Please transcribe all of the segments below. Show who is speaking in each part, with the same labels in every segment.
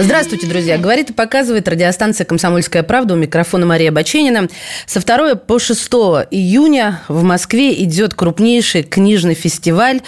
Speaker 1: Здравствуйте, друзья. Говорит и показывает радиостанция «Комсомольская правда» у микрофона Мария Баченина. Со 2 по 6 июня в Москве идет крупнейший книжный фестиваль,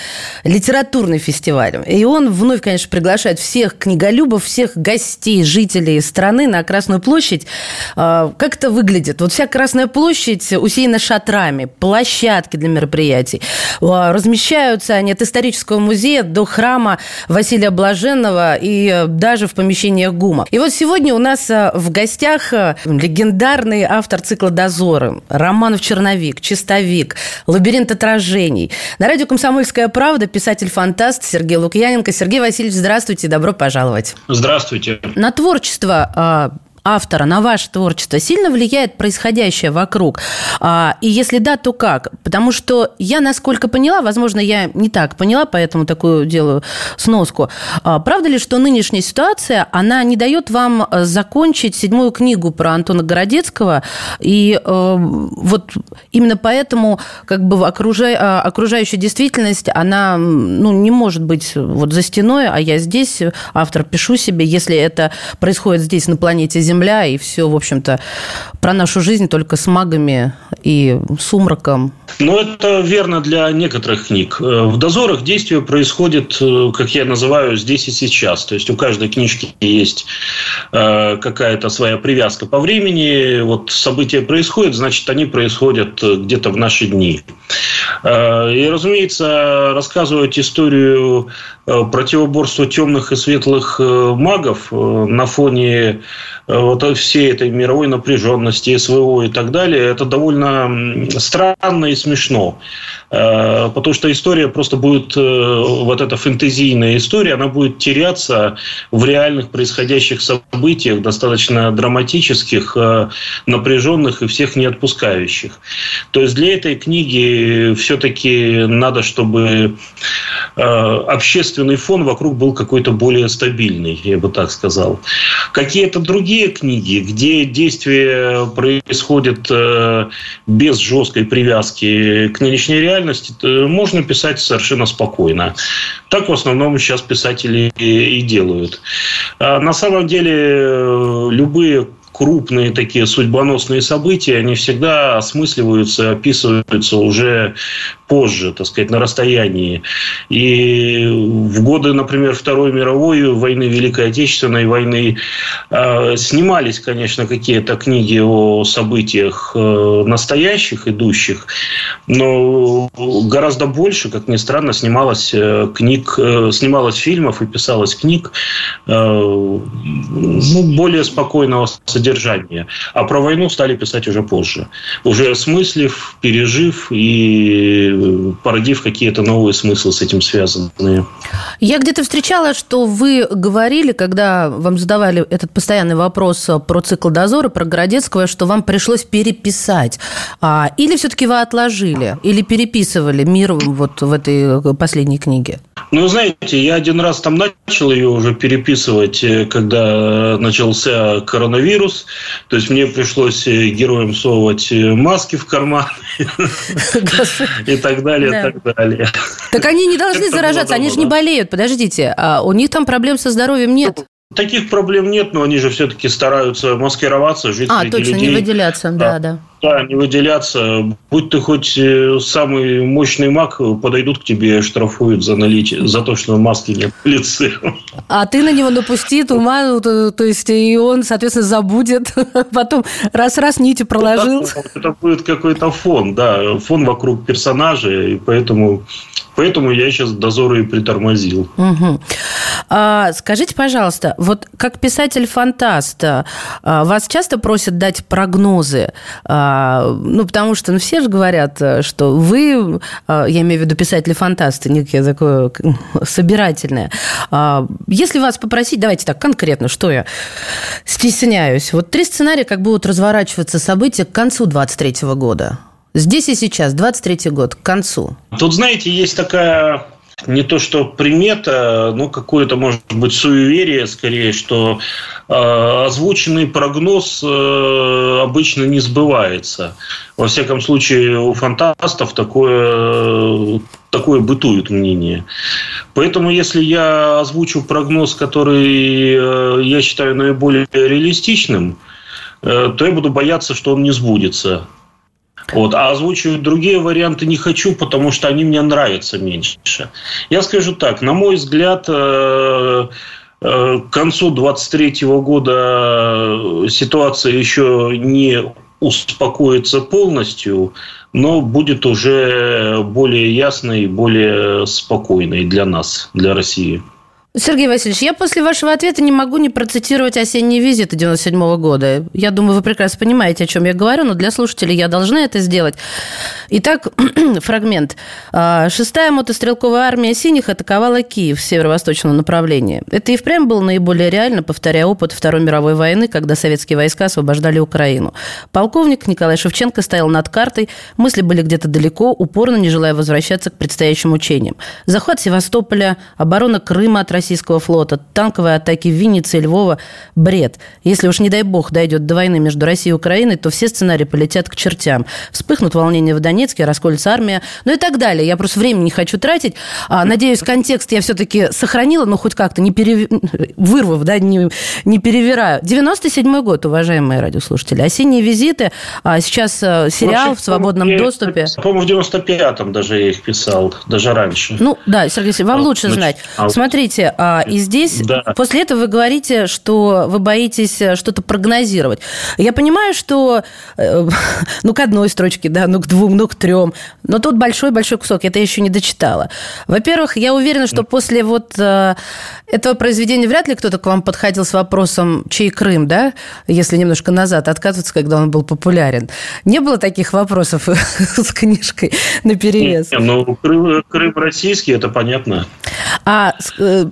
Speaker 1: литературный фестиваль. И он вновь, конечно, приглашает всех книголюбов, всех гостей, жителей страны на Красную площадь. А, как это выглядит? Вот вся Красная площадь усеяна шатрами, площадки для мероприятий. А, размещаются они от исторического музея до храма Василия Блаженного и даже в помещении помещениях ГУМа. И вот сегодня у нас э, в гостях э, легендарный автор цикла «Дозоры» Романов Черновик, Чистовик, «Лабиринт отражений». На радио «Комсомольская правда» писатель-фантаст Сергей Лукьяненко. Сергей Васильевич, здравствуйте, добро пожаловать.
Speaker 2: Здравствуйте.
Speaker 1: На творчество а, автора на ваше творчество сильно влияет происходящее вокруг? А, и если да, то как? Потому что я, насколько поняла, возможно, я не так поняла, поэтому такую делаю сноску. А, правда ли, что нынешняя ситуация, она не дает вам э, закончить седьмую книгу про Антона Городецкого, и э, вот именно поэтому как бы окружа... А, окружающая действительность, она ну, не может быть вот за стеной, а я здесь, автор, пишу себе, если это происходит здесь, на планете Земля, Земля, и все, в общем-то, про нашу жизнь только с магами и сумраком.
Speaker 2: Ну, это верно для некоторых книг. Э, в «Дозорах» действие происходит, э, как я называю, здесь и сейчас. То есть, у каждой книжки есть э, какая-то своя привязка по времени. Вот события происходят, значит, они происходят где-то в наши дни. И, разумеется, рассказывать историю противоборства темных и светлых магов на фоне вот всей этой мировой напряженности, СВО и так далее, это довольно странно и смешно. Э, потому что история просто будет, э, вот эта фэнтезийная история, она будет теряться в реальных происходящих событиях, достаточно драматических, э, напряженных и всех не отпускающих. То есть для этой книги все-таки надо, чтобы общественный фон вокруг был какой-то более стабильный, я бы так сказал. Какие-то другие книги, где действие происходит без жесткой привязки к нынешней реальности, реальности можно писать совершенно спокойно. Так в основном сейчас писатели и делают. А на самом деле э, любые крупные такие судьбоносные события, они всегда осмысливаются, описываются уже позже, так сказать, на расстоянии. И в годы, например, Второй мировой войны, Великой Отечественной войны э, снимались, конечно, какие-то книги о событиях э, настоящих, идущих, но гораздо больше, как ни странно, снималось э, книг, снималось фильмов и писалось книг ну, более спокойного содержания. А про войну стали писать уже позже. Уже осмыслив, пережив и породив какие-то новые смыслы с этим связанные.
Speaker 1: Я где-то встречала, что вы говорили, когда вам задавали этот постоянный вопрос про цикл дозора, про Городецкого, что вам пришлось переписать. А, или все-таки вы отложили, или переписывали мир вот в этой последней книге?
Speaker 2: Ну, знаете, я один раз там начал ее уже переписывать, э, когда начался коронавирус. То есть мне пришлось э, героям совывать э, маски в карман и так далее, так далее.
Speaker 1: Так они не должны заражаться, они же не болеют, подождите. А у них там проблем со здоровьем нет?
Speaker 2: Таких проблем нет, но они же все-таки стараются маскироваться, жить
Speaker 1: а,
Speaker 2: среди
Speaker 1: точно,
Speaker 2: людей.
Speaker 1: не выделяться, да, да.
Speaker 2: Да, не выделяться. Будь ты хоть э, самый мощный маг, подойдут к тебе и штрафуют за наличие, за то, что маски нет в лице.
Speaker 1: А ты на него напусти туман, то, то есть и он, соответственно, забудет. Потом раз-раз нити проложил.
Speaker 2: Это будет какой-то фон, да, фон вокруг персонажа, и поэтому Поэтому я сейчас дозоры и притормозил.
Speaker 1: Угу. А, скажите, пожалуйста, вот как писатель-фантаст, а, вас часто просят дать прогнозы? А, А, ну, потому что ну, все же говорят, что вы, а, я имею в виду писатели-фантасты, некие такое собирательное. А, если вас попросить, давайте так конкретно, что я стесняюсь. Вот три сценария, как будут разворачиваться события к концу 23 года. Здесь и сейчас, 23 год, к концу.
Speaker 2: Тут, знаете, есть такая не то что примета, но какое-то, может быть, суеверие, скорее, что э, озвученный прогноз э, обычно не сбывается. Во всяком случае, у фантастов такое, такое бытует мнение. Поэтому, если я озвучу прогноз, который э, я считаю наиболее реалистичным, э, то я буду бояться, что он не сбудется. Вот. А озвучивать другие варианты не хочу, потому что они мне нравятся меньше. Я скажу так, на мой взгляд, э, э, к концу 23 года ситуация еще не успокоится полностью, но будет уже более ясной, более спокойной для нас, для России.
Speaker 1: Сергей Васильевич, я после вашего ответа не могу не процитировать осенний визит 97 -го года. Я думаю, вы прекрасно понимаете, о чем я говорю, но для слушателей я должна это сделать. Итак, фрагмент. А, шестая мотострелковая армия «Синих» атаковала Киев в северо-восточном направлении. Это и впрямь было наиболее реально, повторяя опыт Второй мировой войны, когда советские войска освобождали Украину. Полковник Николай Шевченко стоял над картой, мысли были где-то далеко, упорно не желая возвращаться к предстоящим учениям. Захват Севастополя, оборона Крыма от российского флота, танковые атаки в Виннице и Львова – бред. Если уж, не дай бог, дойдет до войны между Россией и Украиной, то все сценарии полетят к чертям. Вспыхнут волнения в Донецке, расколется армия, ну и так далее. Я просто времени не хочу тратить. А, надеюсь, контекст я все-таки сохранила, но хоть как-то, не перев... вырвав, да, не, не перевираю. 97 год, уважаемые радиослушатели. Осенние визиты. А сейчас э, сериал Вообще, в свободном я, доступе.
Speaker 2: По-моему, в 95-м даже я их писал, даже раньше.
Speaker 1: Ну, да, Сергей Сергеевич, вам а, лучше значит, знать. А, Смотрите, а, и здесь да. после этого вы говорите, что вы боитесь э, что-то прогнозировать. Я понимаю, что э, ну к одной строчке, да, ну к двум, ну к трем, но тут большой-большой кусок, это я еще не дочитала. Во-первых, я уверена, что после вот э, этого произведения вряд ли кто-то к вам подходил с вопросом, чей Крым, да, если немножко назад откатываться, когда он был популярен. Не было таких вопросов с книжкой на перевес?
Speaker 2: Ну, Крым, Крым российский, это понятно.
Speaker 1: А,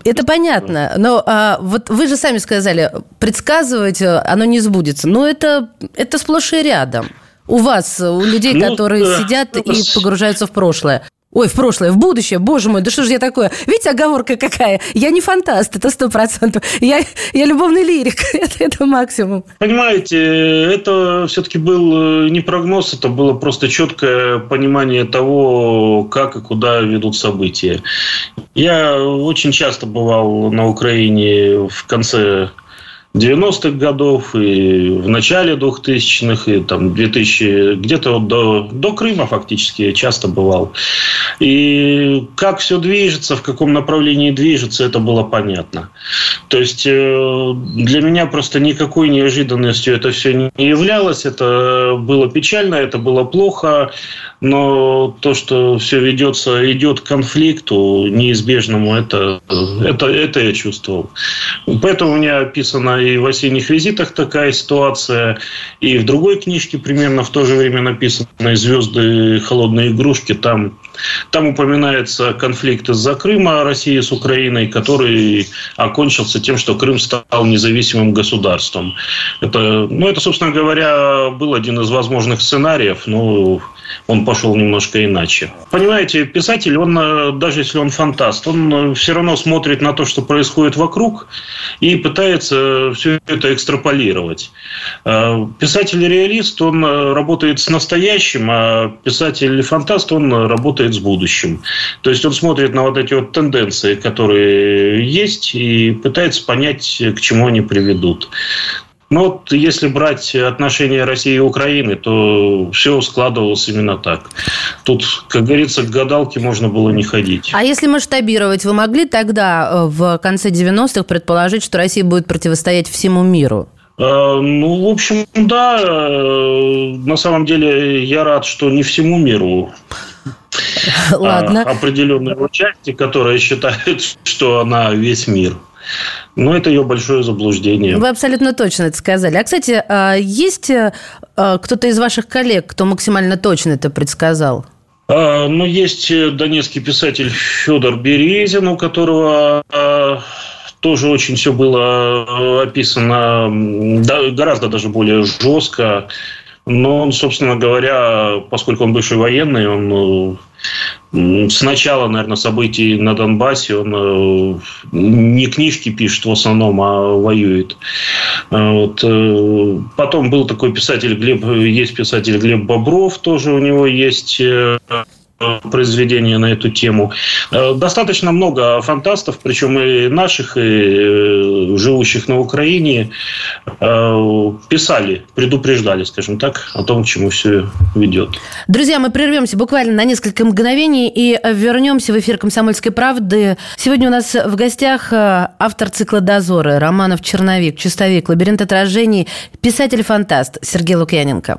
Speaker 1: это понятно, но а, вот вы же сами сказали, предсказывать э, оно не сбудется. Но это, это сплошь и рядом. У вас, у людей, ну, которые да. сидят и погружаются в прошлое. Ой, в прошлое, в будущее, боже мой, да что же я такое? Видите, оговорка какая? Я не фантаст, это сто процентов. Я, я любовный лирик, это, это максимум.
Speaker 2: Понимаете, это все-таки был э, не прогноз, это было просто четкое понимание того, как и куда ведут события. Я очень часто бывал на Украине в конце 90-х годов и в начале 2000-х, и там 2000, где-то вот до, до Крыма фактически я часто бывал. И как все движется, в каком направлении движется, это было понятно. То есть э, для меня просто никакой неожиданностью это все не являлось. Это было печально, это было плохо но то, что все ведется, идет к конфликту неизбежному, это, это, это я чувствовал. Поэтому у меня описана и в осенних визитах такая ситуация, и в другой книжке примерно в то же время написано «Звезды. Холодные игрушки». Там, там упоминается конфликт из-за Крыма России с Украиной, который окончился тем, что Крым стал независимым государством. Это, ну, это, собственно говоря, был один из возможных сценариев, но он пошел немножко иначе. Понимаете, писатель, он, э, даже если он фантаст, он э, все равно смотрит на то, что происходит вокруг, и пытается все это экстраполировать. Э, Писатель-реалист, он работает с настоящим, а писатель-фантаст, он работает с будущим. То есть он смотрит на вот эти вот тенденции, которые есть, и пытается понять, к чему они приведут. Ну вот если брать отношения России и Украины, то все складывалось именно так. Тут, как говорится, к гадалке можно было не ходить.
Speaker 1: А если масштабировать, вы могли тогда э, в конце 90-х предположить, что Россия будет противостоять всему миру?
Speaker 2: Э, ну, в общем, да. Э, на самом деле я рад, что не всему миру.
Speaker 1: Ладно.
Speaker 2: А определенной части, которая считает, что она весь мир. Но это ее большое заблуждение.
Speaker 1: Вы абсолютно точно это сказали. А, кстати, а, есть э, э, кто-то из ваших коллег, кто максимально точно это предсказал?
Speaker 2: А, ну, есть донецкий писатель Федор Березин, у которого а, тоже очень все было описано гораздо даже более жестко. Но он, собственно говоря, поскольку он бывший военный, он с начала, наверное, событий на Донбассе он э, не книжки пишет в основном, а воюет. Э, вот. Э, потом был такой писатель Глеб, есть писатель Глеб Бобров, тоже у него есть произведения на эту тему. Э, достаточно много фантастов, причем и наших, и э, живущих на Украине, э, писали, предупреждали, скажем так, о том, к чему все ведет.
Speaker 1: Друзья, мы прервемся буквально на несколько мгновений и вернемся в эфир «Комсомольской правды». Сегодня у нас в гостях автор цикла «Дозоры» Романов Черновик, Чистовик, Лабиринт отражений, писатель-фантаст Сергей Лукьяненко.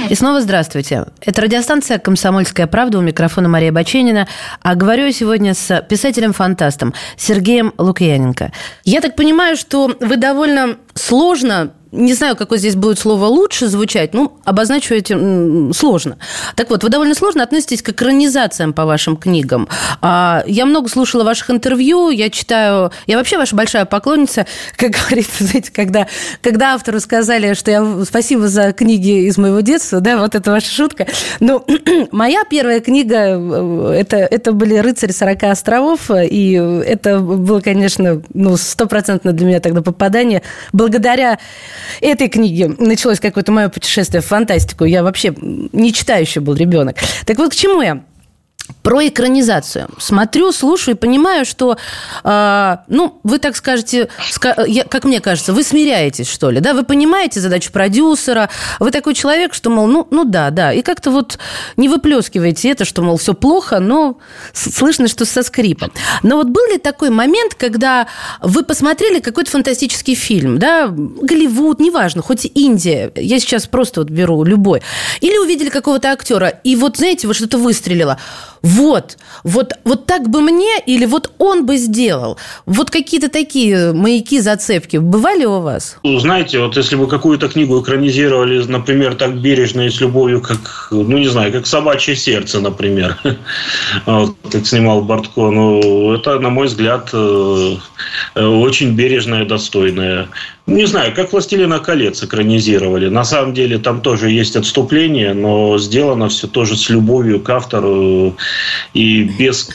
Speaker 1: И снова здравствуйте. Это радиостанция «Комсомольская правда» у микрофона Мария Баченина. А говорю сегодня с писателем-фантастом Сергеем Лукьяненко. Я так понимаю, что вы довольно сложно не знаю, какое здесь будет слово лучше звучать, ну, обозначу этим сложно. Так вот, вы довольно сложно относитесь к экранизациям по вашим книгам. А, я много слушала ваших интервью, я читаю... Я вообще ваша большая поклонница, как говорится, знаете, когда, когда автору сказали, что я спасибо за книги из моего детства, да, вот это ваша шутка. Ну, моя первая книга, э, это, это были «Рыцари 40 островов», и это было, конечно, ну, стопроцентно для меня тогда попадание. Благодаря этой книги началось какое-то мое путешествие в фантастику. Я вообще не читающий был ребенок. Так вот, к чему я? Про экранизацию. Смотрю, слушаю и понимаю, что, э, ну, вы так скажете, я, как мне кажется, вы смиряетесь, что ли, да? Вы понимаете задачу продюсера, вы такой человек, что, мол, ну, ну да, да, и как-то вот не выплескиваете это, что, мол, все плохо, но слышно, что со скрипом. Но вот был ли такой момент, когда вы посмотрели какой-то фантастический фильм, да, Голливуд, неважно, хоть Индия, я сейчас просто вот беру любой, или увидели какого-то актера, и вот, знаете, вот что-то выстрелило – вот, вот, вот так бы мне или вот он бы сделал. Вот какие-то такие маяки, зацепки бывали у вас?
Speaker 2: Ну, знаете, вот если бы какую-то книгу экранизировали, например, так бережно и с любовью, как, ну, не знаю, как «Собачье сердце», например, как снимал Бортко, ну, это, на мой взгляд, э, э, очень бережное, достойное не знаю, как «Властелина колец» экранизировали. На самом деле там тоже есть отступление, но сделано все тоже с любовью к автору и без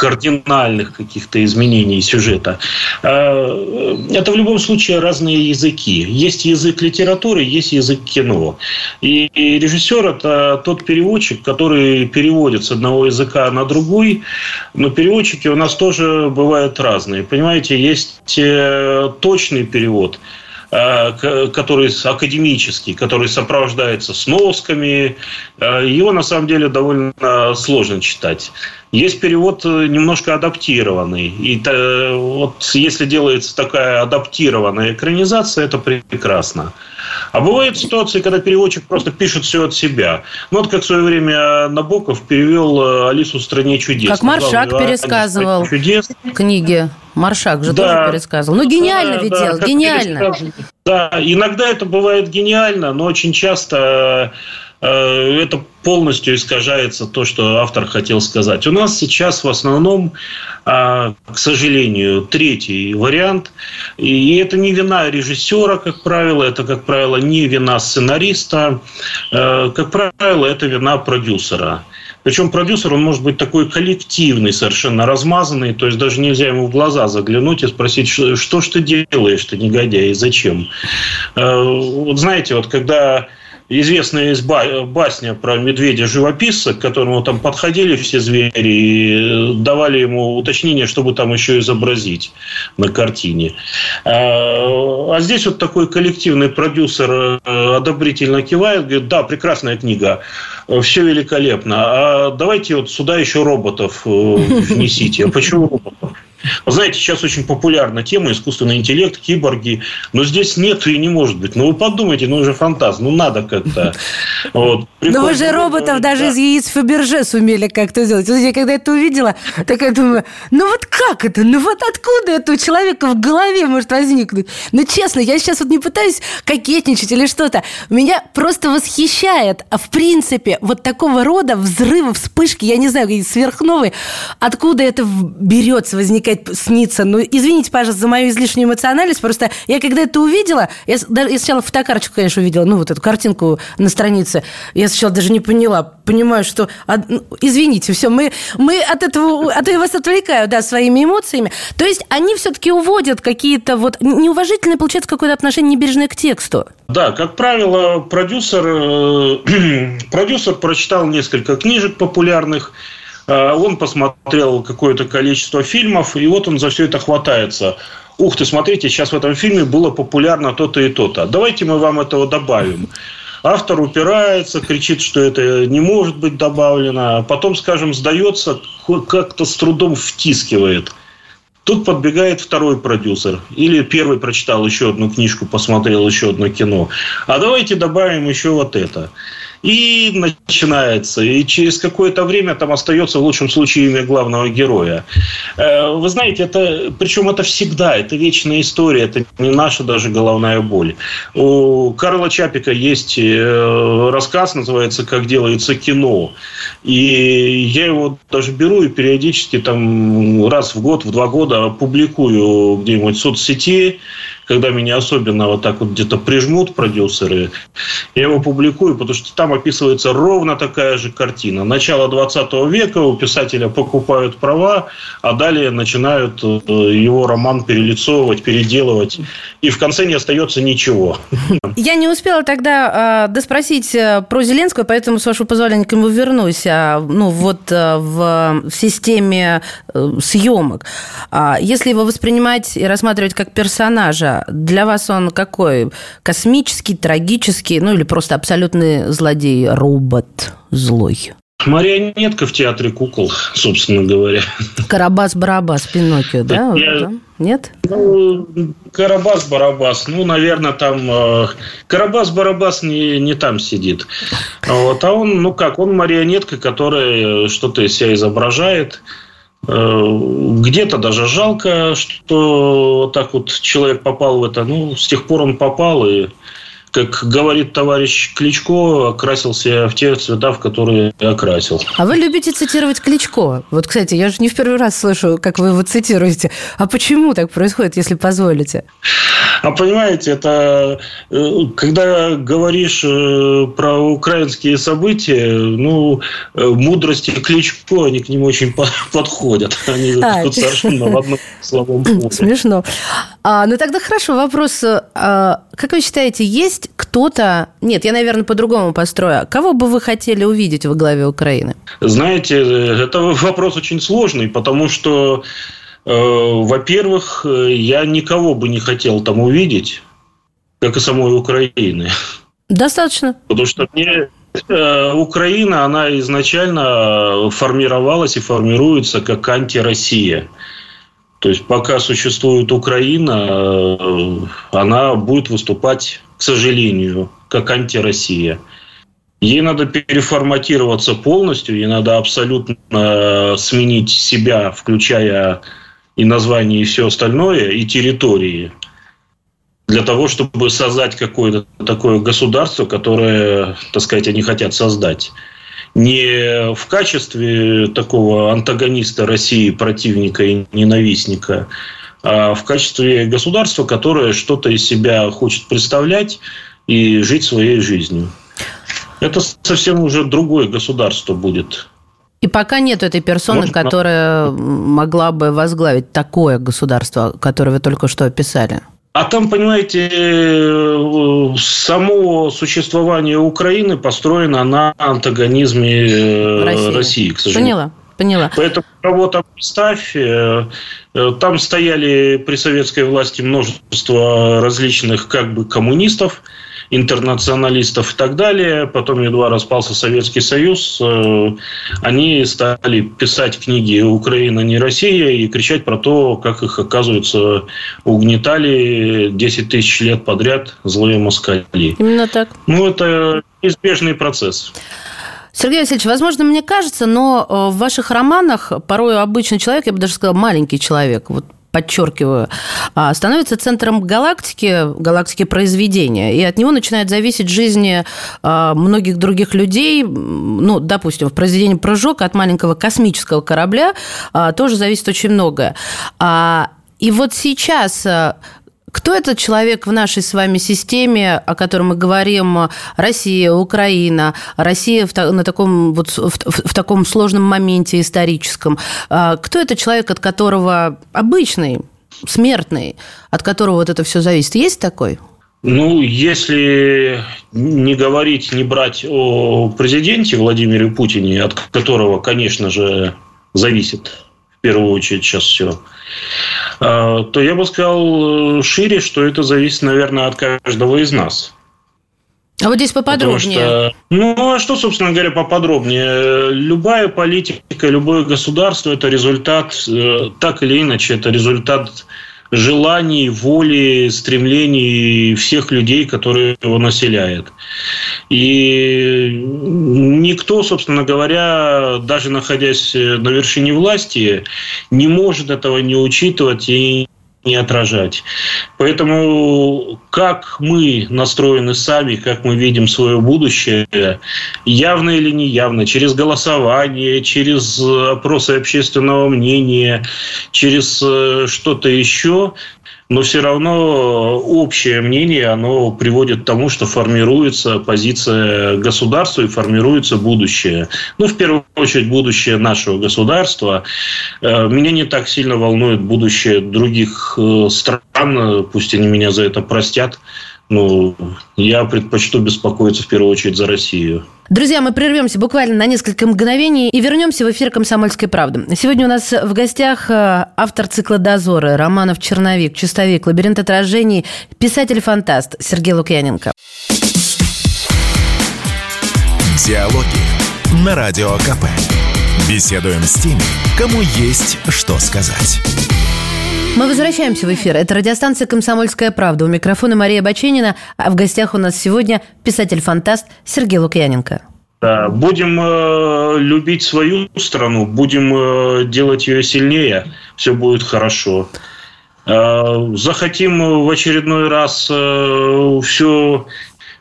Speaker 2: кардинальных каких-то изменений сюжета. А, это в любом случае разные языки. Есть язык литературы, есть язык кино. И режиссер – это тот переводчик, который переводит с одного языка на другой. Но переводчики у нас тоже бывают разные. Понимаете, есть э, точный перевод – Э, который академический, который сопровождается сносками, э, его на самом деле довольно сложно читать. Есть перевод э, немножко адаптированный. И вот если делается такая адаптированная экранизация, это прекрасно. А бывают ситуации, когда переводчик просто пишет все от себя. Ну, вот как в свое время Набоков перевел «Алису в стране чудес».
Speaker 1: Как Маршак пересказывал чудес. книги. Маршак же да. тоже пересказывал. Ну, гениально да, ведь да, делал, гениально.
Speaker 2: Да, иногда это бывает гениально, но очень часто э, это полностью искажается то, что автор хотел сказать. У нас сейчас в основном, а, к сожалению, третий вариант. И это не вина режиссера, как правило, это, как правило, не вина сценариста. Э, как правило, это вина продюсера. Причем продюсер, он может быть такой коллективный, совершенно размазанный, то есть даже нельзя ему в глаза заглянуть и спросить, что, что ж ты делаешь, ты негодяй, и зачем. Э, вот знаете, вот когда известная есть басня про медведя-живописца, к которому там подходили все звери и давали ему уточнение, чтобы там еще изобразить на картине. А, а здесь вот такой коллективный продюсер э, одобрительно кивает, говорит, да, прекрасная книга, все великолепно, а давайте вот сюда еще роботов э, внесите. А почему роботов? Вы знаете, сейчас очень популярна тема искусственный интеллект, киборги, но здесь нет и не может быть. Ну, вы подумайте, ну, уже фантаз, ну, надо как-то.
Speaker 1: Вот. Но вы же роботов даже из яиц Фаберже сумели как-то сделать. Я когда это увидела, так я думаю, ну вот как это? Ну вот откуда это у человека в голове может возникнуть? Ну, честно, я сейчас вот не пытаюсь кокетничать или что-то. Меня просто восхищает, а в принципе, вот такого рода взрывы, вспышки, я не знаю, сверхновые, откуда это берется, возникает, снится. Ну, извините, пожалуйста, за мою излишнюю эмоциональность, просто я когда это увидела, я, я сначала фотокарточку, конечно, увидела, ну, вот эту картинку на странице, я сначала даже не поняла, понимаю, что, ну, извините, все, мы, мы от этого, а то я вас отвлекаю, да, своими эмоциями. То есть они все-таки уводят какие-то вот неуважительное, получается, какое-то отношение небережное к тексту.
Speaker 2: Да, как правило, продюсер, э, продюсер прочитал несколько книжек популярных, он посмотрел какое-то количество фильмов, и вот он за все это хватается. Ух ты, смотрите, сейчас в этом фильме было популярно то-то и то-то. Давайте мы вам этого добавим. Автор упирается, кричит, что это не может быть добавлено, а потом, скажем, сдается, как-то с трудом втискивает. Тут подбегает второй продюсер. Или первый прочитал еще одну книжку, посмотрел еще одно кино. А давайте добавим еще вот это. И начинается. И через какое-то время там остается в лучшем случае имя главного героя. Э, вы знаете, это, причем это всегда, это вечная история, это не наша даже головная боль. У Карла Чапика есть э, рассказ, называется «Как делается кино». И я его даже беру и периодически там раз в год, в два года публикую где-нибудь в соцсети, когда меня особенно вот так вот где-то прижмут продюсеры, я его публикую, потому что там описывается ровно такая же картина. Начало 20 века у писателя покупают права, а далее начинают э, его роман перелицовывать, переделывать, и в конце не остается ничего.
Speaker 1: Я не успела тогда э, доспросить э, про Зеленского, поэтому, с вашего позволения, к нему вернусь. А, ну, вот э, в, в системе съемок. А если его воспринимать и рассматривать как персонажа, для вас он какой? Космический, трагический, ну или просто абсолютный злодей, робот злой?
Speaker 2: Марионетка в театре кукол, собственно говоря.
Speaker 1: Карабас-барабас, Пиноккио, да? Я... Нет?
Speaker 2: Ну, Карабас-барабас, ну, наверное, там... Э, Карабас-барабас не, не там сидит. Вот, а он, ну как, он марионетка, которая что-то из себя изображает. Э, где-то даже жалко, что так вот человек попал в это. Ну, с тех пор он попал, и как говорит товарищ Кличко, окрасился в те цвета, в которые окрасил.
Speaker 1: А вы любите цитировать Кличко? Вот, кстати, я же не в первый раз слышу, как вы его цитируете. А почему так происходит, если позволите?
Speaker 2: А понимаете, это э, когда говоришь э, про украинские события, ну, э, мудрости Кличко, они к ним очень подходят. Они а, тут совершенно в одном словом
Speaker 1: Смешно. А, ну, тогда хорошо, вопрос. А, как вы считаете, есть есть кто-то... Нет, я, наверное, по-другому построю. Кого бы вы хотели увидеть во главе Украины?
Speaker 2: Знаете, это вопрос очень сложный, потому что, э, во-первых, я никого бы не хотел там увидеть, как и самой Украины.
Speaker 1: Достаточно.
Speaker 2: Потому что мне э, Украина, она изначально формировалась и формируется как антироссия. То есть пока существует Украина, э, она будет выступать, к сожалению, как антироссия. Ей надо переформатироваться полностью, ей надо абсолютно э, сменить себя, включая и название, и все остальное, и территории, для того, чтобы создать какое-то такое государство, которое, так сказать, они хотят создать не в качестве такого антагониста России, противника и ненавистника, а в качестве государства, которое что-то из себя хочет представлять и жить своей жизнью. Это совсем уже другое государство будет.
Speaker 1: И пока нет этой персоны, Может, которая могла бы возглавить такое государство, которое вы только что описали.
Speaker 2: А там, понимаете, э, само существование Украины построено на антагонизме э, России, России к сожалению.
Speaker 1: Поняла. Поняла.
Speaker 2: Поэтому кого там представь, э, там стояли при советской власти множество различных как бы коммунистов, интернационалистов и так далее. Потом едва распался Советский Союз, э, они стали писать книги «Украина не Россия» и кричать про то, как их, оказывается, угнетали 10 тысяч лет подряд злые москали.
Speaker 1: Именно так.
Speaker 2: Ну, это неизбежный процесс.
Speaker 1: Сергей Васильевич, возможно, мне кажется, но э, в ваших романах порой обычный человек, я бы даже сказала, маленький человек, вот подчеркиваю, а, становится центром галактики, галактики произведения, и от него начинает зависеть жизнь а, многих других людей. Ну, допустим, в произведении «Прыжок» от маленького космического корабля а, тоже зависит очень многое. И вот сейчас кто этот человек в нашей с вами системе, о котором мы говорим, Россия, Украина, Россия в, на таком, вот, в, в таком сложном моменте историческом? А, кто это человек, от которого обычный, смертный, от которого вот это все зависит? Есть такой?
Speaker 2: Ну, если не говорить, не брать о президенте Владимире Путине, от которого, конечно же, зависит в первую очередь сейчас все, а, то я бы сказал э, шире, что это зависит, наверное, от каждого из нас.
Speaker 1: А вот здесь поподробнее.
Speaker 2: что, ну, а что, собственно говоря, поподробнее? Любая политика, любое государство – это результат, э, так или иначе, это результат желаний, воли, стремлений всех людей, которые его населяют. И никто, собственно говоря, даже находясь на вершине власти, не может этого не учитывать и не отражать. Поэтому как мы настроены сами, как мы видим свое будущее, явно или неявно, через голосование, через опросы общественного мнения, через э, что-то еще, но все равно общее мнение, оно приводит к тому, что формируется позиция государства и формируется будущее. Ну, в первую очередь, будущее нашего государства. Э, меня не так сильно волнует будущее других э, стран, пусть они меня за это простят, но я предпочту беспокоиться в первую очередь за Россию.
Speaker 1: Друзья, мы прервемся буквально на несколько мгновений и вернемся в эфир «Комсомольской правды». Сегодня у нас в гостях э, автор цикла «Дозоры» Романов «Черновик», «Чистовик», «Лабиринт отражений», писатель-фантаст Сергей Лукьяненко.
Speaker 3: Диалоги на Радио КП. Беседуем с теми, кому есть что сказать.
Speaker 1: Мы возвращаемся в эфир. Это радиостанция «Комсомольская правда». У микрофона Мария Баченина, а в гостях у нас сегодня писатель-фантаст Сергей Лукьяненко.
Speaker 2: Да, будем э, любить свою страну, будем э, делать ее сильнее, все будет хорошо. Э, захотим в очередной раз э, все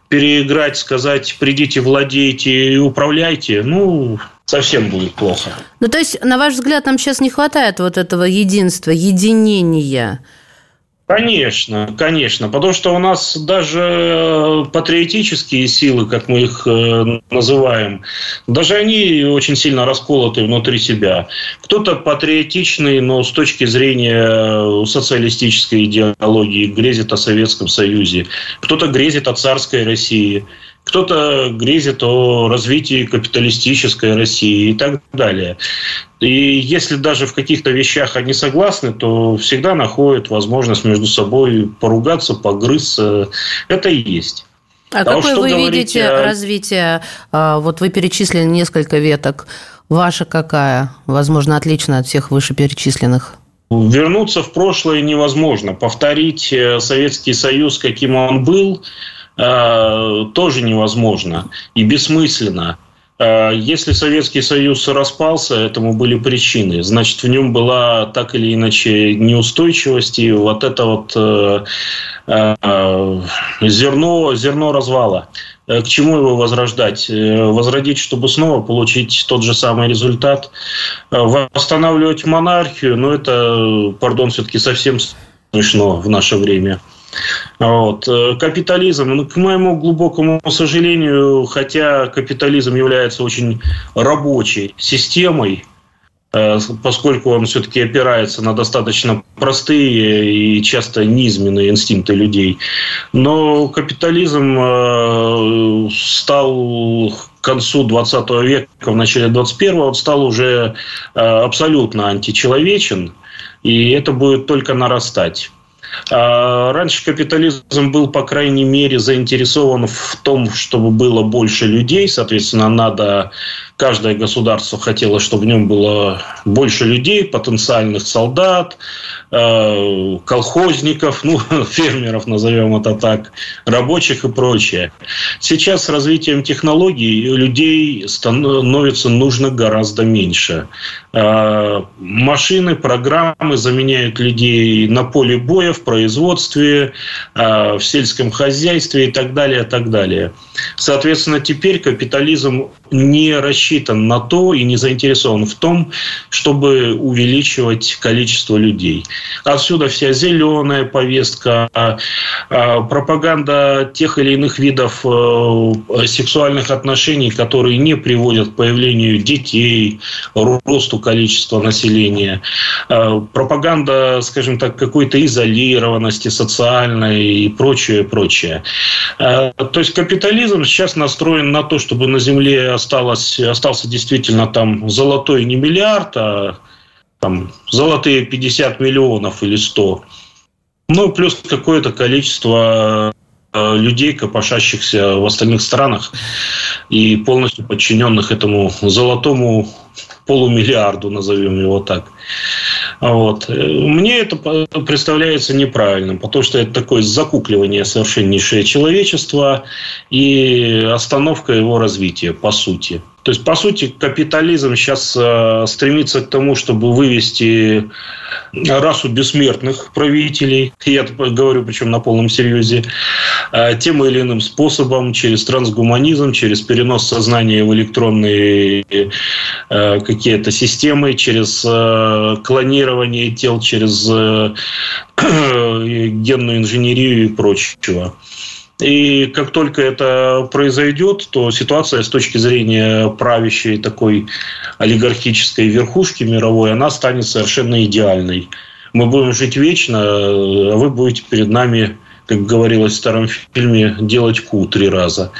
Speaker 2: переиграть, сказать, придите, владейте и управляйте, ну, совсем будет плохо.
Speaker 1: Ну, то есть, на ваш взгляд, нам сейчас не хватает вот этого единства, единения?
Speaker 2: Конечно, конечно, потому что у нас даже э, патриотические силы, как мы их э, называем, даже они очень сильно расколоты внутри себя. Кто-то патриотичный, но с точки зрения социалистической идеологии грезит о Советском Союзе. Кто-то грезит о царской России кто-то грезит о развитии капиталистической России и так далее. И если даже в каких-то вещах они согласны, то всегда находят возможность между собой поругаться, погрызться. Это и есть.
Speaker 1: А, а какое вы видите о... развитие? А, вот вы перечислили несколько веток. Ваша какая? Возможно, отлично от всех вышеперечисленных.
Speaker 2: Вернуться в прошлое невозможно. Повторить э, Советский Союз, каким он был, тоже невозможно и бессмысленно. Э, если Советский Союз распался, этому были причины. Значит, в нем была так или иначе неустойчивость и вот это вот э, зерно, зерно развала. К чему его возрождать? Возродить, чтобы снова получить тот же самый результат. Восстанавливать монархию, ну, это, пардон, все-таки совсем смешно в наше время. Вот. Э, капитализм, ну, к моему глубокому сожалению, хотя капитализм является очень рабочей системой, э, поскольку он все-таки опирается на достаточно простые и часто низменные инстинкты людей. Но капитализм э, стал к концу 20 века, в начале 21 он стал уже абсолютно античеловечен, и это будет только нарастать. А раньше капитализм был, по крайней мере, заинтересован в том, чтобы было больше людей. Соответственно, надо каждое государство хотело, чтобы в нем было больше людей, потенциальных солдат, э, колхозников, ну, фермеров, назовем это так, рабочих и прочее. Сейчас с развитием технологий людей становится нужно гораздо меньше. Э, машины, программы заменяют людей на поле боя, в производстве, э, в сельском хозяйстве и так далее, и так далее. Соответственно, теперь капитализм не рассчитан на то и не заинтересован в том, чтобы увеличивать количество людей. Отсюда вся зеленая повестка, а, пропаганда тех или иных видов э, сексуальных отношений, которые не приводят к появлению детей, росту количества населения, а, пропаганда, скажем так, какой-то изолированности социальной и прочее, прочее. То есть капитализм сейчас настроен на то, чтобы на Земле осталось, остался действительно там золотой не миллиард, а там золотые 50 миллионов или 100. Ну, плюс какое-то количество э, людей, копошащихся в остальных странах и полностью подчиненных этому золотому полумиллиарду, назовем его так. Вот. Мне это представляется неправильным, потому что это такое закукливание совершеннейшее человечества и остановка его развития, по сути. То есть, по сути, капитализм сейчас э, стремится к тому, чтобы вывести расу бессмертных правителей, я говорю причем на полном серьезе, э, тем или иным способом, через трансгуманизм, через перенос сознания в электронные э, какие-то системы, через клонирование тел, через генную инженерию и прочего. И как только это произойдет, то ситуация с точки зрения правящей такой олигархической верхушки мировой, она станет совершенно идеальной. Мы будем жить вечно, а вы будете перед нами, как говорилось в старом фильме, делать ку три раза.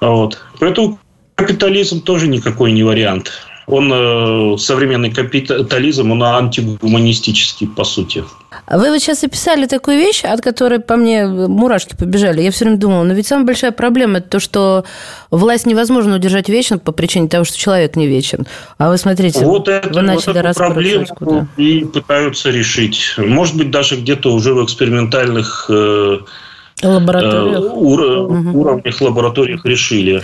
Speaker 2: Вот. Поэтому капитализм тоже никакой не вариант. Он э, современный капитализм, он антигуманистический, по сути.
Speaker 1: Вы вот сейчас описали такую вещь, от которой по мне мурашки побежали. Я все время думала, но ведь самая большая проблема – это то, что власть невозможно удержать вечно по причине того, что человек не вечен. А вы смотрите,
Speaker 2: вот это, вы начали вот эту проблему и пытаются решить. Может быть, даже где-то уже в экспериментальных э, лабораториях. Э, ур, угу. уровнях лабораториях решили.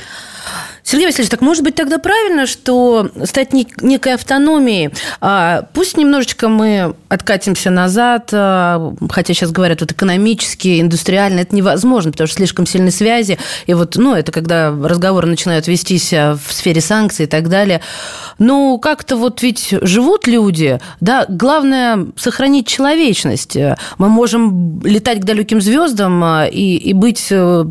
Speaker 1: Сергей Васильевич, так может быть тогда правильно, что стать некой автономией, а, пусть немножечко мы откатимся назад, а, хотя сейчас говорят, вот экономически, индустриально это невозможно, потому что слишком сильные связи, и вот, ну, это когда разговоры начинают вестись а, в сфере санкций и так далее. Ну, как-то вот ведь живут люди, да, главное сохранить человечность. Мы можем летать к далеким звездам и, и быть э,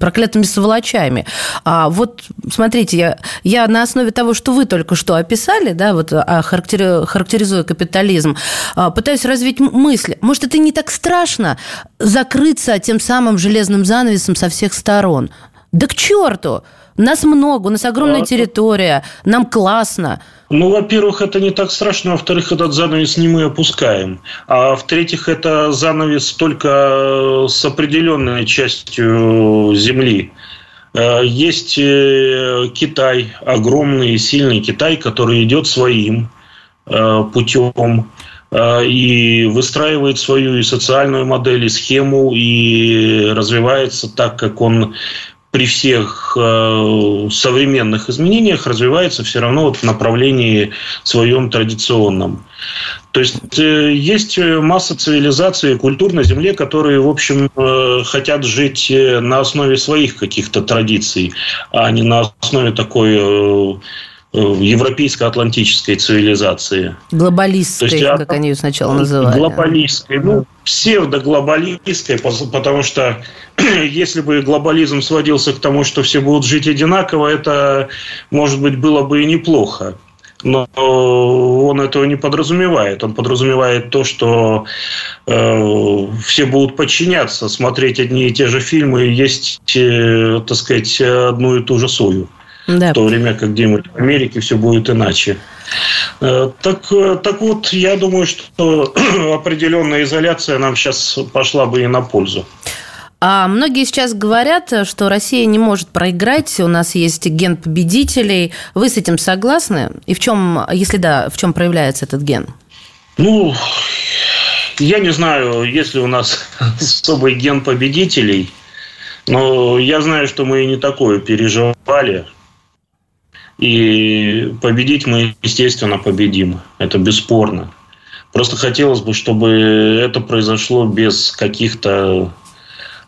Speaker 1: проклятыми сволочами. А вот смотрите, я, я на основе того, что вы только что описали, да, вот а, характери, характеризуя капитализм, а, пытаюсь развить мысли. Может, это не так страшно закрыться тем самым железным занавесом со всех сторон? Да к черту! Нас много, у нас огромная да. территория, нам классно.
Speaker 2: Ну, во-первых, это не так страшно, во-вторых, этот занавес не мы опускаем. А в-третьих, это занавес только с определенной частью Земли. Э, есть э, Китай, огромный и сильный Китай, который идет своим э, путем и выстраивает свою и социальную модель, и схему, и развивается так, как он при всех современных изменениях развивается все равно в направлении своем традиционном. То есть э, есть э, масса цивилизаций и культур на Земле, которые, в общем, э, хотят жить на основе своих каких-то традиций, а не на основе такой европейско-атлантической цивилизации.
Speaker 1: Глобалистской, есть, как они ее сначала называли.
Speaker 2: Глобалистской, ну, псевдоглобалистской, потому что если бы глобализм сводился к тому, что все будут жить одинаково, это, может быть, было бы и неплохо но он этого не подразумевает. Он подразумевает то, что э, все будут подчиняться, смотреть одни и те же фильмы и есть, э, так сказать, одну и ту же сою. Да. в то время как где-нибудь в Америке все будет иначе. Э, так, э, так вот, я думаю, что определенная изоляция нам сейчас пошла бы и на пользу.
Speaker 1: А многие сейчас говорят, что Россия не может проиграть, у нас есть ген победителей. Вы с этим согласны? И в чем, если да, в чем проявляется этот ген?
Speaker 2: Ну, я не знаю, есть ли у нас особый ген победителей, но я знаю, что мы не такое переживали. И победить мы, естественно, победим. Это бесспорно. Просто хотелось бы, чтобы это произошло без каких-то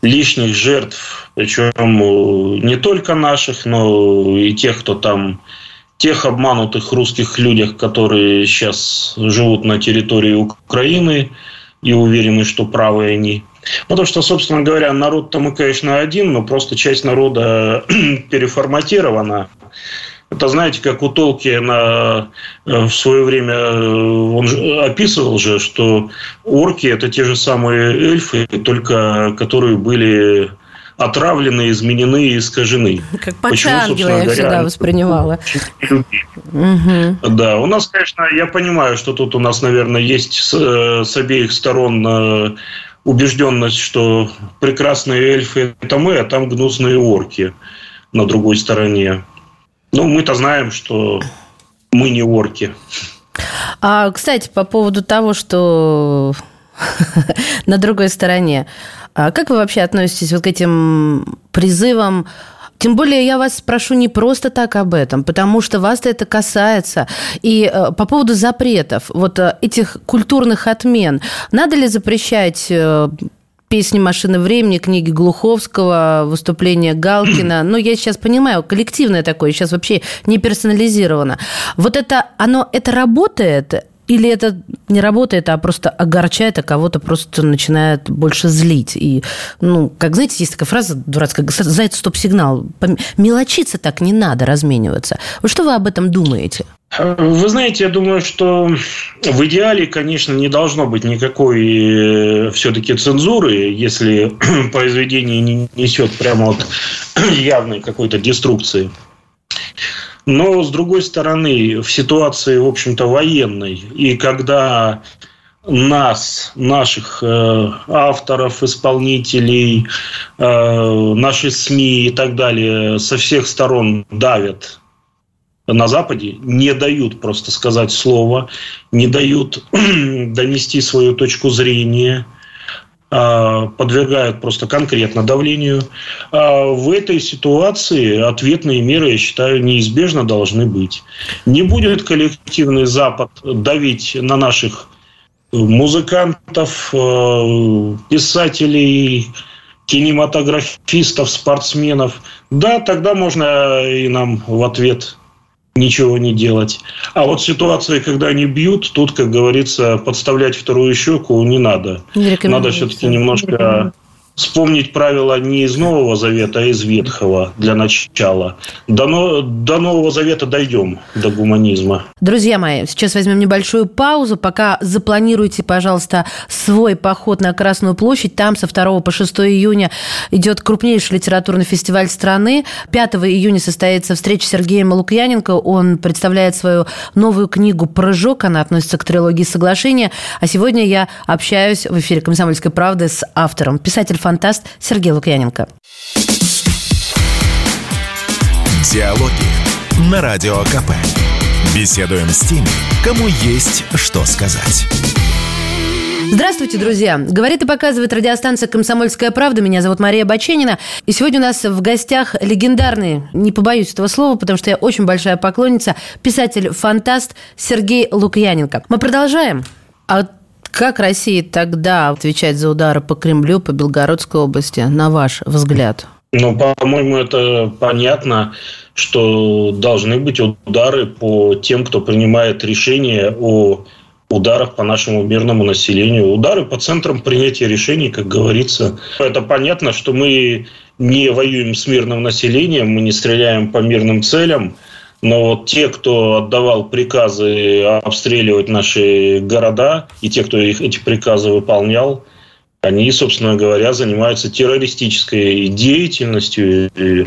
Speaker 2: лишних жертв, причем э, не только наших, но и тех, кто там, тех обманутых русских людях, которые сейчас живут на территории Украины и уверены, что правы они. Потому что, собственно говоря, народ-то мы, конечно, один, но просто часть народа переформатирована. Это, знаете, как у Толкина э, в свое время э, он описывал же, что орки – это те же самые эльфы, только которые были отравлены, изменены и искажены.
Speaker 1: Как почангелы я говоря, всегда воспринимала.
Speaker 2: Угу. Да, у нас, конечно, я понимаю, что тут у нас, наверное, есть с, э, с обеих сторон убежденность, что прекрасные эльфы – это мы, а там гнусные орки на другой стороне. Ну, мы-то знаем, что мы не орки.
Speaker 1: А, кстати, по поводу того, что на другой стороне, а как вы вообще относитесь вот к этим призывам тем более я вас спрошу не просто так об этом, потому что вас это касается. И э, по поводу запретов, вот э, этих культурных отмен, надо ли запрещать э, песни «Машины времени», книги Глуховского, выступления Галкина. Ну, я сейчас понимаю, коллективное такое, сейчас вообще не персонализировано. Вот это, оно, это работает? Или это не работает, а просто огорчает, а кого-то просто начинает больше злить. И, ну, как знаете, есть такая фраза дурацкая, за это стоп-сигнал. Мелочиться так не надо, размениваться. Вот что вы об этом думаете?
Speaker 2: Вы знаете, я думаю, что в идеале, конечно, не должно быть никакой э, все-таки цензуры, если произведение не несет прямо вот явной какой-то деструкции. Но, с другой стороны, в ситуации, в общем-то, военной, и когда нас, наших э, авторов, исполнителей, э, наши СМИ и так далее со всех сторон давят на Западе, не дают просто сказать слово, не дают донести свою точку зрения, подвергают просто конкретно давлению. А в этой ситуации ответные меры, я считаю, неизбежно должны быть. Не будет коллективный Запад давить на наших музыкантов, э, писателей, кинематографистов, спортсменов. Да, тогда можно и нам в ответ ничего не делать. А вот ситуации, когда они бьют, тут, как говорится, подставлять вторую щеку не надо. Не надо все-таки немножко вспомнить правила не из Нового Завета, а из Ветхого для начала. До, до Нового Завета дойдем, до гуманизма.
Speaker 1: Друзья мои, сейчас возьмем небольшую паузу, пока запланируйте, пожалуйста, свой поход на Красную площадь. Там со 2 по 6 июня идет крупнейший литературный фестиваль страны. 5 июня состоится встреча с Сергеем Лукьяненко. Он представляет свою новую книгу «Прыжок». Она относится к трилогии соглашения. А сегодня я общаюсь в эфире «Комсомольской правды» с автором, писатель фантаст Сергей Лукьяненко.
Speaker 3: Диалоги на Радио КП. Беседуем с теми, кому есть что сказать.
Speaker 1: Здравствуйте, друзья. Говорит и показывает радиостанция «Комсомольская правда». Меня зовут Мария Баченина. И сегодня у нас в гостях легендарный, не побоюсь этого слова, потому что я очень большая поклонница, писатель-фантаст Сергей Лукьяненко. Мы продолжаем. А как Россия тогда отвечать за удары по Кремлю, по Белгородской области, на ваш взгляд?
Speaker 2: Ну, по-моему, это понятно, что должны быть удары по тем, кто принимает решения о ударах по нашему мирному населению. Удары по центрам принятия решений, как говорится. Это понятно, что мы не воюем с мирным населением, мы не стреляем по мирным целям – но вот те, кто отдавал приказы обстреливать наши города, и те, кто их, эти приказы выполнял, они, собственно говоря, занимаются террористической деятельностью. И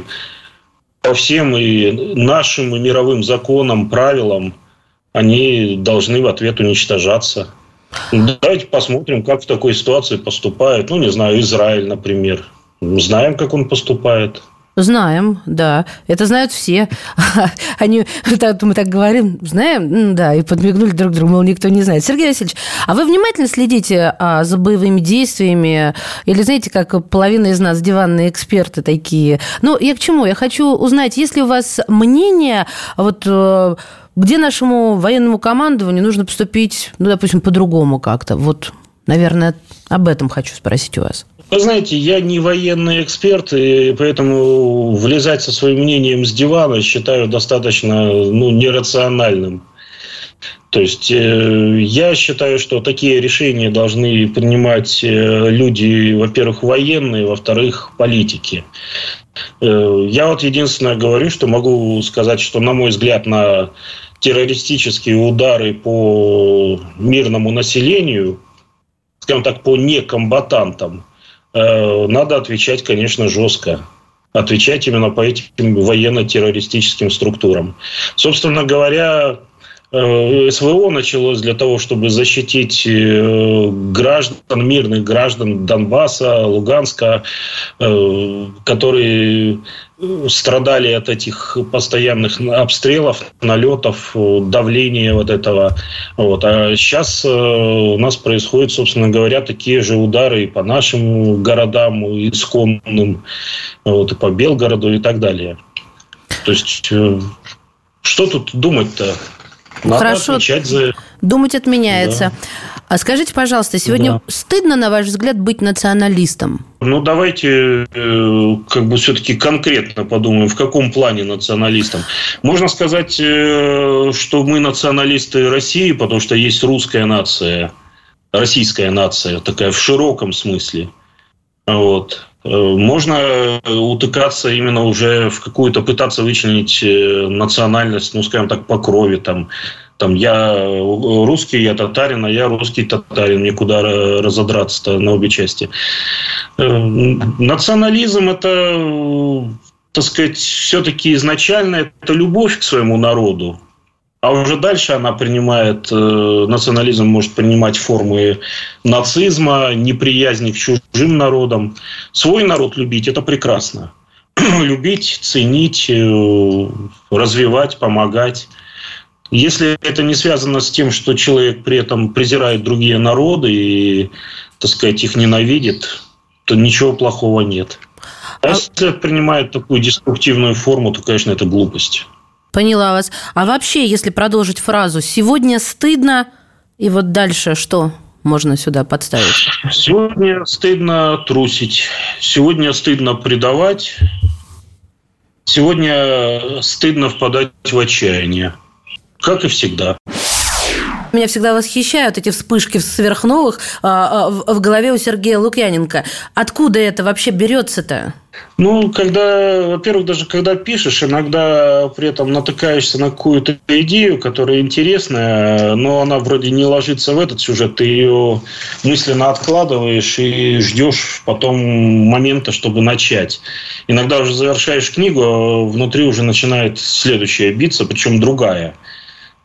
Speaker 2: по всем и нашим, и мировым законам, правилам, они должны в ответ уничтожаться. Давайте посмотрим, как в такой ситуации поступает, ну, не знаю, Израиль, например. Знаем, как он поступает.
Speaker 1: Знаем, да. Это знают все. Они, мы так говорим, знаем, да, и подмигнули друг другу, мол, никто не знает. Сергей Васильевич, а вы внимательно следите а, за боевыми действиями? Или знаете, как половина из нас диванные эксперты такие? Ну, я к чему? Я хочу узнать, есть ли у вас мнение, вот э, где нашему военному командованию нужно поступить, ну, допустим, по-другому как-то? Вот, наверное, об этом хочу спросить у вас.
Speaker 2: Вы знаете, я не военный эксперт, и поэтому влезать со своим мнением с дивана считаю достаточно ну, нерациональным. То есть э, я считаю, что такие решения должны принимать э, люди, во-первых, военные, во-вторых, политики. Э, я вот единственное говорю, что могу сказать, что, на мой взгляд, на террористические удары по мирному населению, скажем так, по некомбатантам, надо отвечать, конечно, жестко. Отвечать именно по этим военно-террористическим структурам. Собственно говоря, э, СВО началось для того, чтобы защитить э, граждан, мирных граждан Донбасса, Луганска, которые страдали от этих постоянных обстрелов, налетов, давления вот этого. Вот. А сейчас э, у нас происходят, собственно говоря, такие же удары и по нашим городам исконным, вот, и по Белгороду и так далее. То есть, э, что тут думать-то?
Speaker 1: Надо Хорошо. отвечать за... Думать отменяется. Да. А скажите, пожалуйста, сегодня да. стыдно, на ваш взгляд, быть националистом?
Speaker 2: Ну, давайте э, как бы все-таки конкретно подумаем, в каком плане националистом. Можно сказать, э, что мы националисты России, потому что есть русская нация, российская нация, такая в широком смысле. Вот. Э, можно утыкаться именно уже в какую-то, пытаться вычленить национальность, ну, скажем так, по крови, там, там я русский, я татарин, а я русский татарин, никуда разодраться-то на обе части. Э, национализм – это, так сказать, все-таки изначально это любовь к своему народу, а уже дальше она принимает, э, национализм может принимать формы нацизма, неприязни к чужим народам. Свой народ любить – это прекрасно. Любить, ценить, э, развивать, помогать. Если это не связано с тем, что человек при этом презирает другие народы и, так сказать, их ненавидит, то ничего плохого нет. А, если принимает такую деструктивную форму, то, конечно, это глупость.
Speaker 1: Поняла вас. А вообще, если продолжить фразу «сегодня стыдно», и вот дальше что можно сюда подставить?
Speaker 2: Сегодня стыдно трусить. Сегодня стыдно предавать. Сегодня стыдно впадать в отчаяние как и всегда.
Speaker 1: Меня всегда восхищают эти вспышки сверхновых а, а, в голове у Сергея Лукьяненко. Откуда это вообще берется-то?
Speaker 2: Ну, когда, во-первых, даже когда пишешь, иногда при этом натыкаешься на какую-то идею, которая интересная, но она вроде не ложится в этот сюжет, ты ее мысленно откладываешь и ждешь потом момента, чтобы начать. Иногда уже завершаешь книгу, а внутри уже начинает следующая биться, причем другая.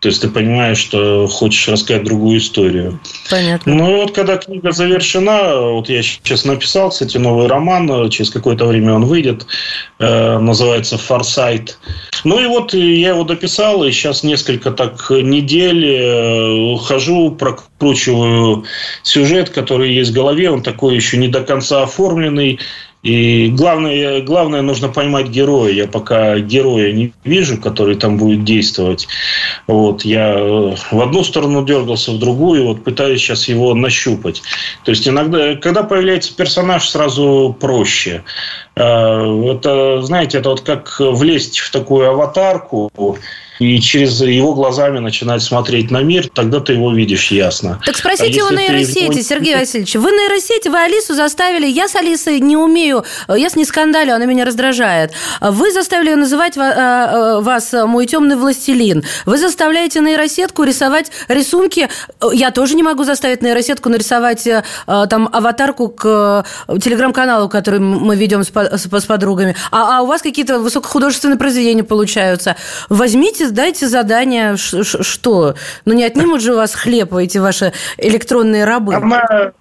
Speaker 2: То есть ты понимаешь, что хочешь рассказать другую историю.
Speaker 1: Понятно.
Speaker 2: Ну вот когда книга завершена, вот я сейчас написал, кстати, новый роман, через какое-то время он выйдет, э, называется «Форсайт». Ну и вот я его дописал, и сейчас несколько так недель э, хожу, прокручиваю сюжет, который есть в голове, он такой еще не до конца оформленный, и главное, главное, нужно поймать героя. Я пока героя не вижу, который там будет действовать. Вот, я э, в одну сторону дергался, в другую, вот пытаюсь сейчас его нащупать. То есть иногда, когда появляется персонаж, сразу проще. Э, это, знаете, это вот как влезть в такую аватарку, и через его глазами начинать смотреть на мир, тогда ты его видишь ясно.
Speaker 1: Так спросите а у нейросети, ты... Сергей Васильевич. Вы нейросети, вы Алису заставили, я с Алисой не умею, я с ней скандалю, она меня раздражает. Вы заставили ее называть а, вас мой темный властелин. Вы заставляете нейросетку рисовать рисунки. Я тоже не могу заставить нейросетку нарисовать э, там аватарку к э, телеграм-каналу, который мы ведем с с, с подругами, а, а у вас какие-то высокохудожественные произведения получаются. Возьмите, дайте задание, что? Ну, не отнимут же у вас хлеб эти ваши электронные рабы.
Speaker 2: Она,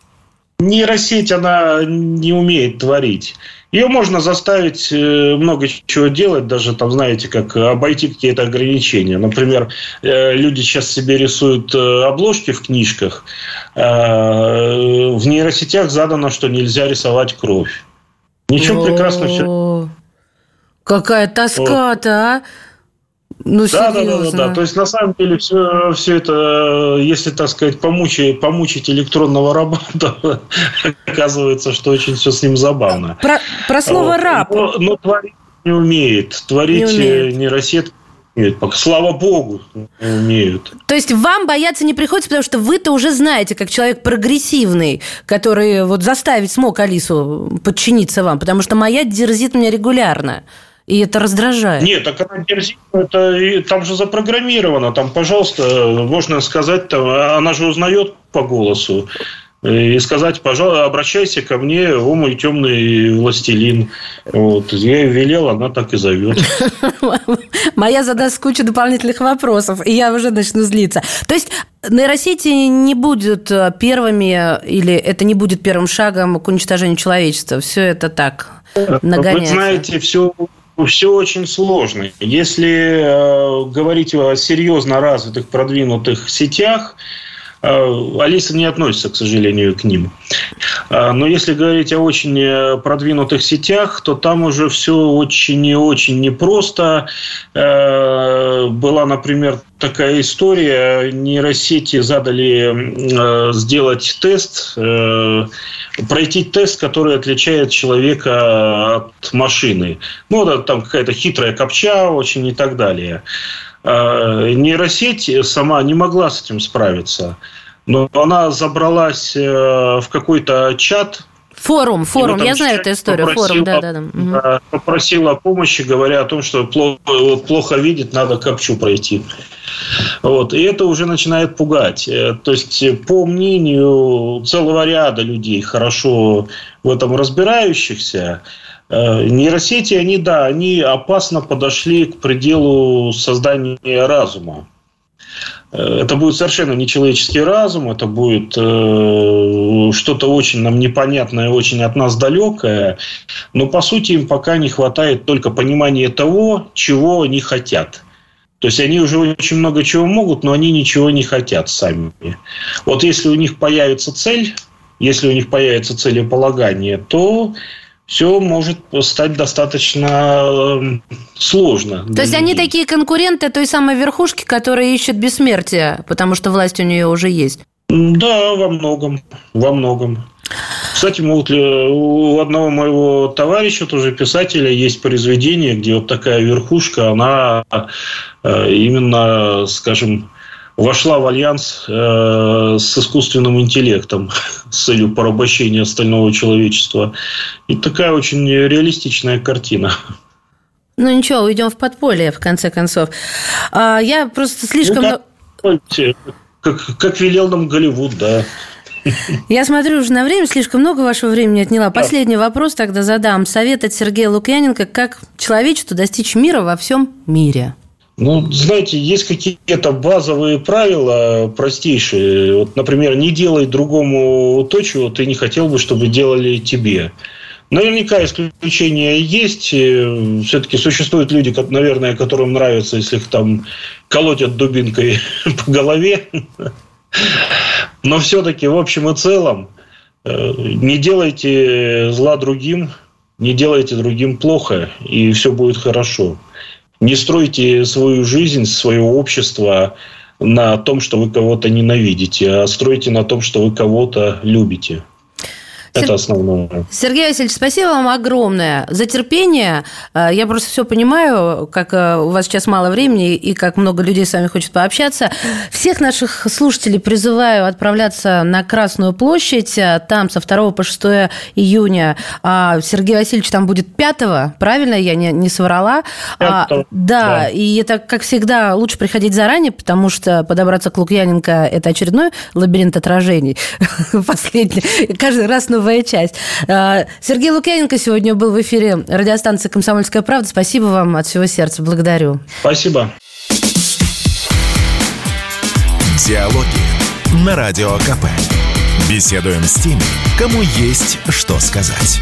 Speaker 2: нейросеть, она не умеет творить. Ее можно заставить э, много чего делать, даже там, знаете, как обойти какие-то ограничения. Например, э, люди сейчас себе рисуют э, обложки в книжках. В нейросетях задано, что нельзя рисовать кровь. Ничего прекрасно все.
Speaker 1: Какая тоска-то, а?
Speaker 2: Ну, да, да, да, да, да. То есть, на самом деле, все, все это, если, так сказать, помучить, помучить электронного раба, то оказывается, что очень все с ним забавно.
Speaker 1: Про, про слово вот. «раб».
Speaker 2: Но, но творить не умеет. Творить не умеет. нейросетка нет, слава богу, не умеют.
Speaker 1: То есть вам бояться не приходится, потому что вы-то уже знаете, как человек прогрессивный, который вот заставить смог Алису подчиниться вам, потому что моя дерзит меня регулярно. И это раздражает.
Speaker 2: Нет, так она дерзит, это там же запрограммировано. Там, пожалуйста, можно сказать, там, она же узнает по голосу. И сказать, пожалуйста, обращайся ко мне, о мой темный властелин. Вот. Я ее велел, она так и зовет.
Speaker 1: Моя задаст кучу дополнительных вопросов, и я уже начну злиться. То есть нейросети не будут первыми, или это не будет первым шагом к уничтожению человечества? Все это так нагоняется?
Speaker 2: Вы знаете, все все очень сложно. Если э, говорить о серьезно развитых, продвинутых сетях, э, Алиса не относится, к сожалению, к ним. Э, но если говорить о очень э, продвинутых сетях, то там уже все очень и очень непросто. Э, была, например, такая история. Нейросети задали сделать тест пройти тест, который отличает человека от машины. Ну, да, там какая-то хитрая копча очень и так далее. А, нейросеть сама не могла с этим справиться. Но она забралась э, в какой-то чат,
Speaker 1: Форум, форум, я знаю эту историю, попросила, форум, да, да,
Speaker 2: да. Попросила помощи, говоря о том, что плохо, плохо видит, надо капчу пройти. Вот. И это уже начинает пугать. Э, то есть, по мнению целого ряда людей, хорошо в этом разбирающихся, э, нейросети, они, да, они опасно подошли к пределу создания разума. Э, это будет совершенно нечеловеческий разум, это будет э, что-то очень нам непонятное, очень от нас далекое, но по сути им пока не хватает только понимания того, чего они хотят. То есть они уже очень много чего могут, но они ничего не хотят сами. Вот если у них появится цель, если у них появится целеполагание, то все может стать достаточно эм, сложно.
Speaker 1: То есть они такие конкуренты той самой верхушки, которая ищет бессмертие, потому что власть у нее уже есть.
Speaker 2: Да, во многом, во многом. Кстати, вот у одного моего товарища, тоже писателя, есть произведение, где вот такая верхушка, она э, именно, скажем, вошла в альянс э, с искусственным интеллектом с целью порабощения остального человечества. И такая очень реалистичная картина.
Speaker 1: Ну ничего, уйдем в подполье, в конце концов. А, я просто слишком...
Speaker 2: Ну, как, как, как велел нам Голливуд, да.
Speaker 1: Я смотрю уже на время, слишком много вашего времени отняла. Последний вопрос тогда задам. Совет от Сергея Лукьяненко, как человечеству достичь мира во всем мире?
Speaker 2: Ну, знаете, есть какие-то базовые правила простейшие. Вот, например, не делай другому то, чего ты не хотел бы, чтобы делали тебе. Наверняка исключения есть. Все-таки существуют люди, наверное, которым нравится, если их там колотят дубинкой по голове. Но все-таки, в общем и целом, э, не делайте зла другим, не делайте другим плохо, и все будет хорошо. Не стройте свою жизнь, свое общество на том, что вы кого-то ненавидите, а стройте на том, что вы кого-то любите. Это основное.
Speaker 1: Сергей Васильевич, спасибо вам огромное за терпение. Э, я просто все понимаю, как э, у вас сейчас мало времени и как много людей с вами хочет пообщаться. Всех наших слушателей призываю отправляться на Красную площадь. Э, там со 2 по 6 июня. А Сергей Васильевич там будет 5 правильно? Я не, не соврала. А, да, да, и это, как всегда, лучше приходить заранее, потому что подобраться к Лукьяненко – это очередной лабиринт отражений. Последний. Каждый раз новый новая часть. А, Сергей Лукьяненко сегодня был в эфире радиостанции «Комсомольская правда». Спасибо вам от всего сердца. Благодарю.
Speaker 2: Спасибо.
Speaker 3: Диалоги на Радио КП. Беседуем с теми, кому есть что сказать.